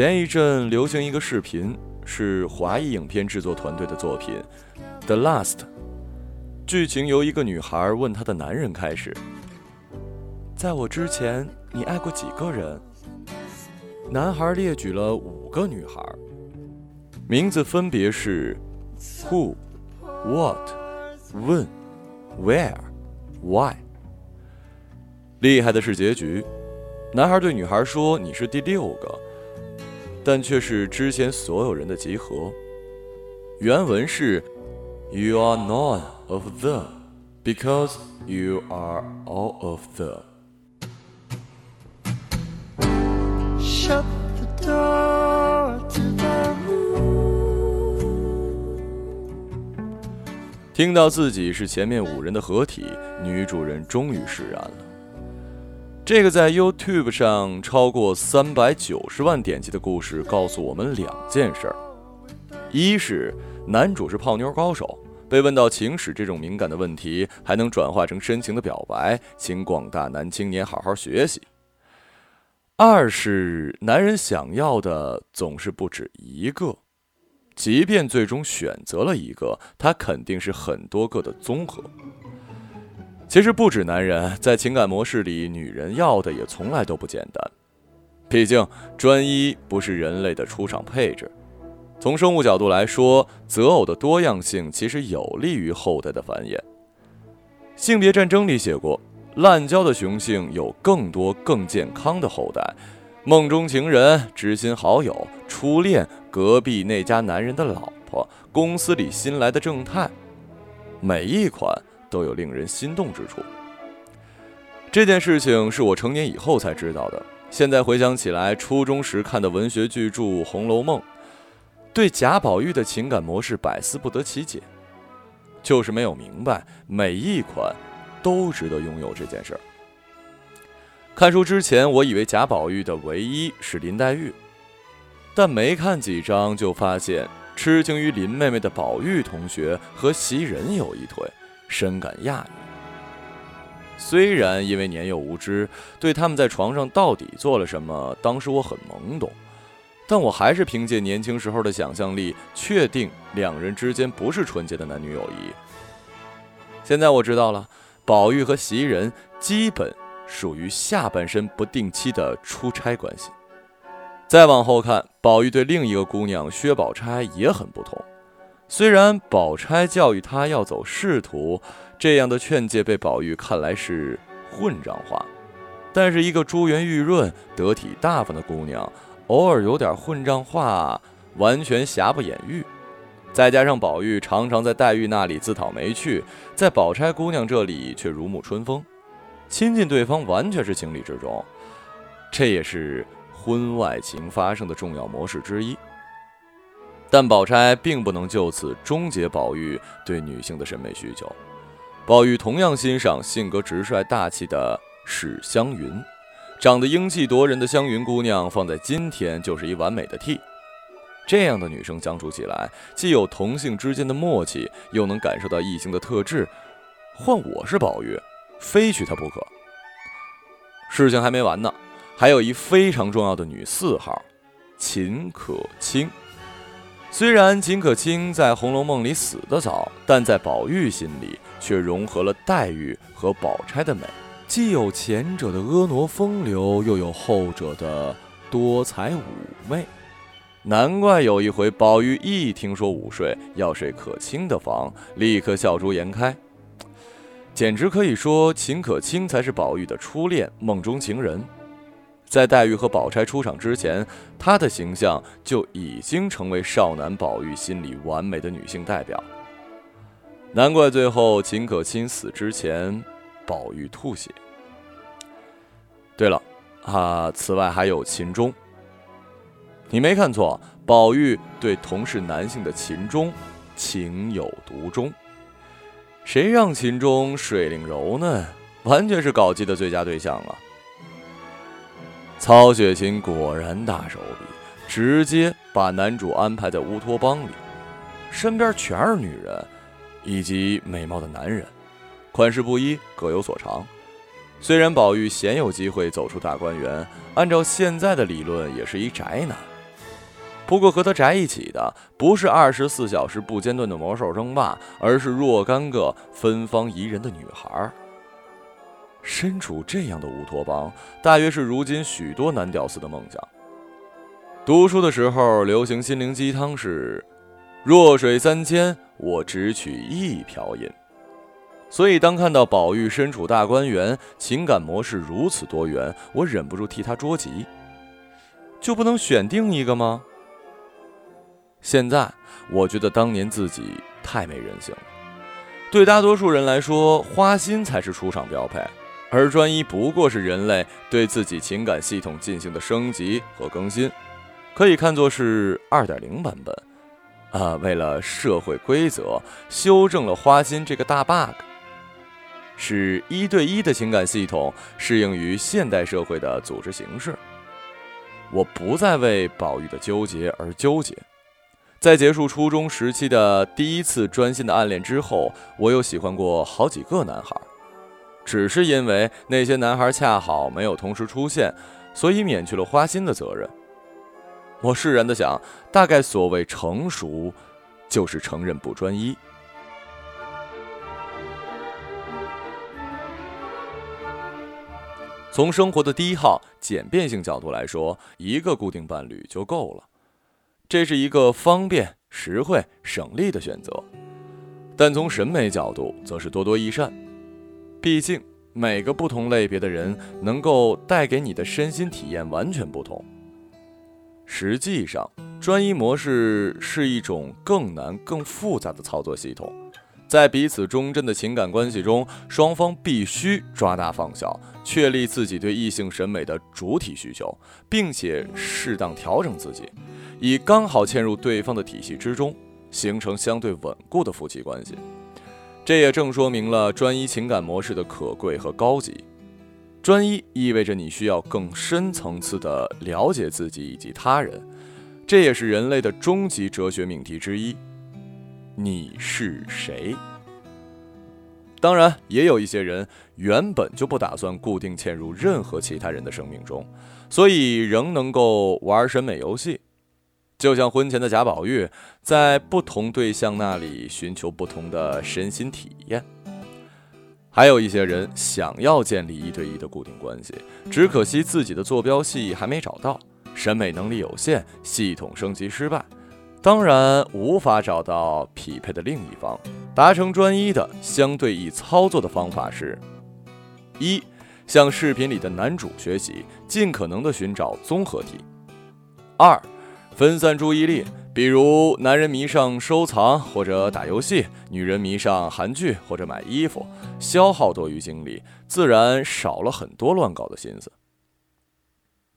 前一阵流行一个视频，是华裔影片制作团队的作品《The Last》。剧情由一个女孩问她的男人开始：“在我之前，你爱过几个人？”男孩列举了五个女孩，名字分别是 Who、What、When、Where、Why。厉害的是结局，男孩对女孩说：“你是第六个。”但却是之前所有人的集合。原文是：“You are none of the, because you are all of them。”听到自己是前面五人的合体，女主人终于释然了。这个在 YouTube 上超过三百九十万点击的故事，告诉我们两件事儿：一是男主是泡妞高手，被问到情史这种敏感的问题，还能转化成深情的表白，请广大男青年好好学习；二是男人想要的总是不止一个，即便最终选择了一个，他肯定是很多个的综合。其实不止男人，在情感模式里，女人要的也从来都不简单。毕竟专一不是人类的出场配置。从生物角度来说，择偶的多样性其实有利于后代的繁衍。性别战争里写过，滥交的雄性有更多更健康的后代。梦中情人、知心好友、初恋、隔壁那家男人的老婆、公司里新来的正太，每一款。都有令人心动之处。这件事情是我成年以后才知道的。现在回想起来，初中时看的文学巨著《红楼梦》，对贾宝玉的情感模式百思不得其解，就是没有明白每一款都值得拥有这件事儿。看书之前，我以为贾宝玉的唯一是林黛玉，但没看几章就发现，痴情于林妹妹的宝玉同学和袭人有一腿。深感讶异。虽然因为年幼无知，对他们在床上到底做了什么，当时我很懵懂，但我还是凭借年轻时候的想象力，确定两人之间不是纯洁的男女友谊。现在我知道了，宝玉和袭人基本属于下半身不定期的出差关系。再往后看，宝玉对另一个姑娘薛宝钗也很不同。虽然宝钗教育他要走仕途，这样的劝诫被宝玉看来是混账话，但是一个珠圆玉润、得体大方的姑娘，偶尔有点混账话，完全瑕不掩瑜。再加上宝玉常常在黛玉那里自讨没趣，在宝钗姑娘这里却如沐春风，亲近对方完全是情理之中，这也是婚外情发生的重要模式之一。但宝钗并不能就此终结宝玉对女性的审美需求。宝玉同样欣赏性格直率大气的史湘云，长得英气夺人的湘云姑娘放在今天就是一完美的 T。这样的女生相处起来，既有同性之间的默契，又能感受到异性的特质。换我是宝玉，非娶她不可。事情还没完呢，还有一非常重要的女四号，秦可卿。虽然秦可卿在《红楼梦》里死得早，但在宝玉心里却融合了黛玉和宝钗的美，既有前者的婀娜风流，又有后者的多才妩媚。难怪有一回宝玉一听说午睡要睡可卿的房，立刻笑逐颜开，简直可以说秦可卿才是宝玉的初恋、梦中情人。在黛玉和宝钗出场之前，她的形象就已经成为少男宝玉心里完美的女性代表。难怪最后秦可卿死之前，宝玉吐血。对了，啊，此外还有秦钟。你没看错，宝玉对同是男性的秦钟情有独钟。谁让秦钟水灵柔嫩，完全是搞基的最佳对象啊！曹雪芹果然大手笔，直接把男主安排在乌托邦里，身边全是女人，以及美貌的男人，款式不一，各有所长。虽然宝玉鲜有机会走出大观园，按照现在的理论也是一宅男，不过和他宅一起的不是二十四小时不间断的魔兽争霸，而是若干个芬芳宜人的女孩儿。身处这样的乌托邦，大约是如今许多男屌丝的梦想。读书的时候，流行心灵鸡汤是“弱水三千，我只取一瓢饮”。所以，当看到宝玉身处大观园，情感模式如此多元，我忍不住替他着急。就不能选定一个吗？现在我觉得当年自己太没人性了。对大多数人来说，花心才是出场标配，而专一不过是人类对自己情感系统进行的升级和更新，可以看作是二点零版本。啊，为了社会规则，修正了花心这个大 bug。使一对一的情感系统适应于现代社会的组织形式。我不再为宝玉的纠结而纠结。在结束初中时期的第一次专心的暗恋之后，我又喜欢过好几个男孩，只是因为那些男孩恰好没有同时出现，所以免去了花心的责任。我释然的想，大概所谓成熟，就是承认不专一。从生活的第一号简便性角度来说，一个固定伴侣就够了，这是一个方便、实惠、省力的选择。但从审美角度，则是多多益善。毕竟每个不同类别的人能够带给你的身心体验完全不同。实际上，专一模式是一种更难、更复杂的操作系统。在彼此忠贞的情感关系中，双方必须抓大放小，确立自己对异性审美的主体需求，并且适当调整自己，以刚好嵌入对方的体系之中，形成相对稳固的夫妻关系。这也正说明了专一情感模式的可贵和高级。专一意味着你需要更深层次的了解自己以及他人，这也是人类的终极哲学命题之一。你是谁？当然，也有一些人原本就不打算固定嵌入任何其他人的生命中，所以仍能够玩审美游戏。就像婚前的贾宝玉，在不同对象那里寻求不同的身心体验。还有一些人想要建立一对一的固定关系，只可惜自己的坐标系还没找到，审美能力有限，系统升级失败。当然无法找到匹配的另一方，达成专一的相对易操作的方法是：一，向视频里的男主学习，尽可能的寻找综合体；二，分散注意力，比如男人迷上收藏或者打游戏，女人迷上韩剧或者买衣服，消耗多余精力，自然少了很多乱搞的心思。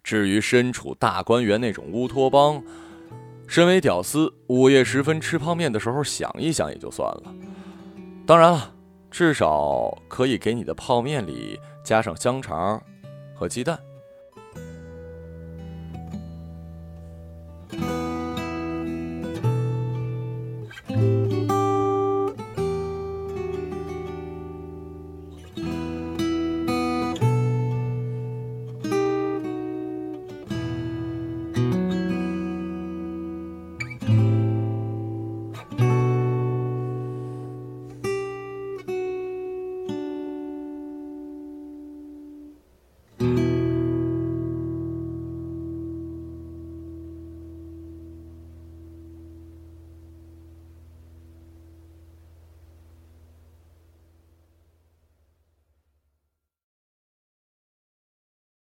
至于身处大观园那种乌托邦，身为屌丝，午夜时分吃泡面的时候想一想也就算了。当然了，至少可以给你的泡面里加上香肠和鸡蛋。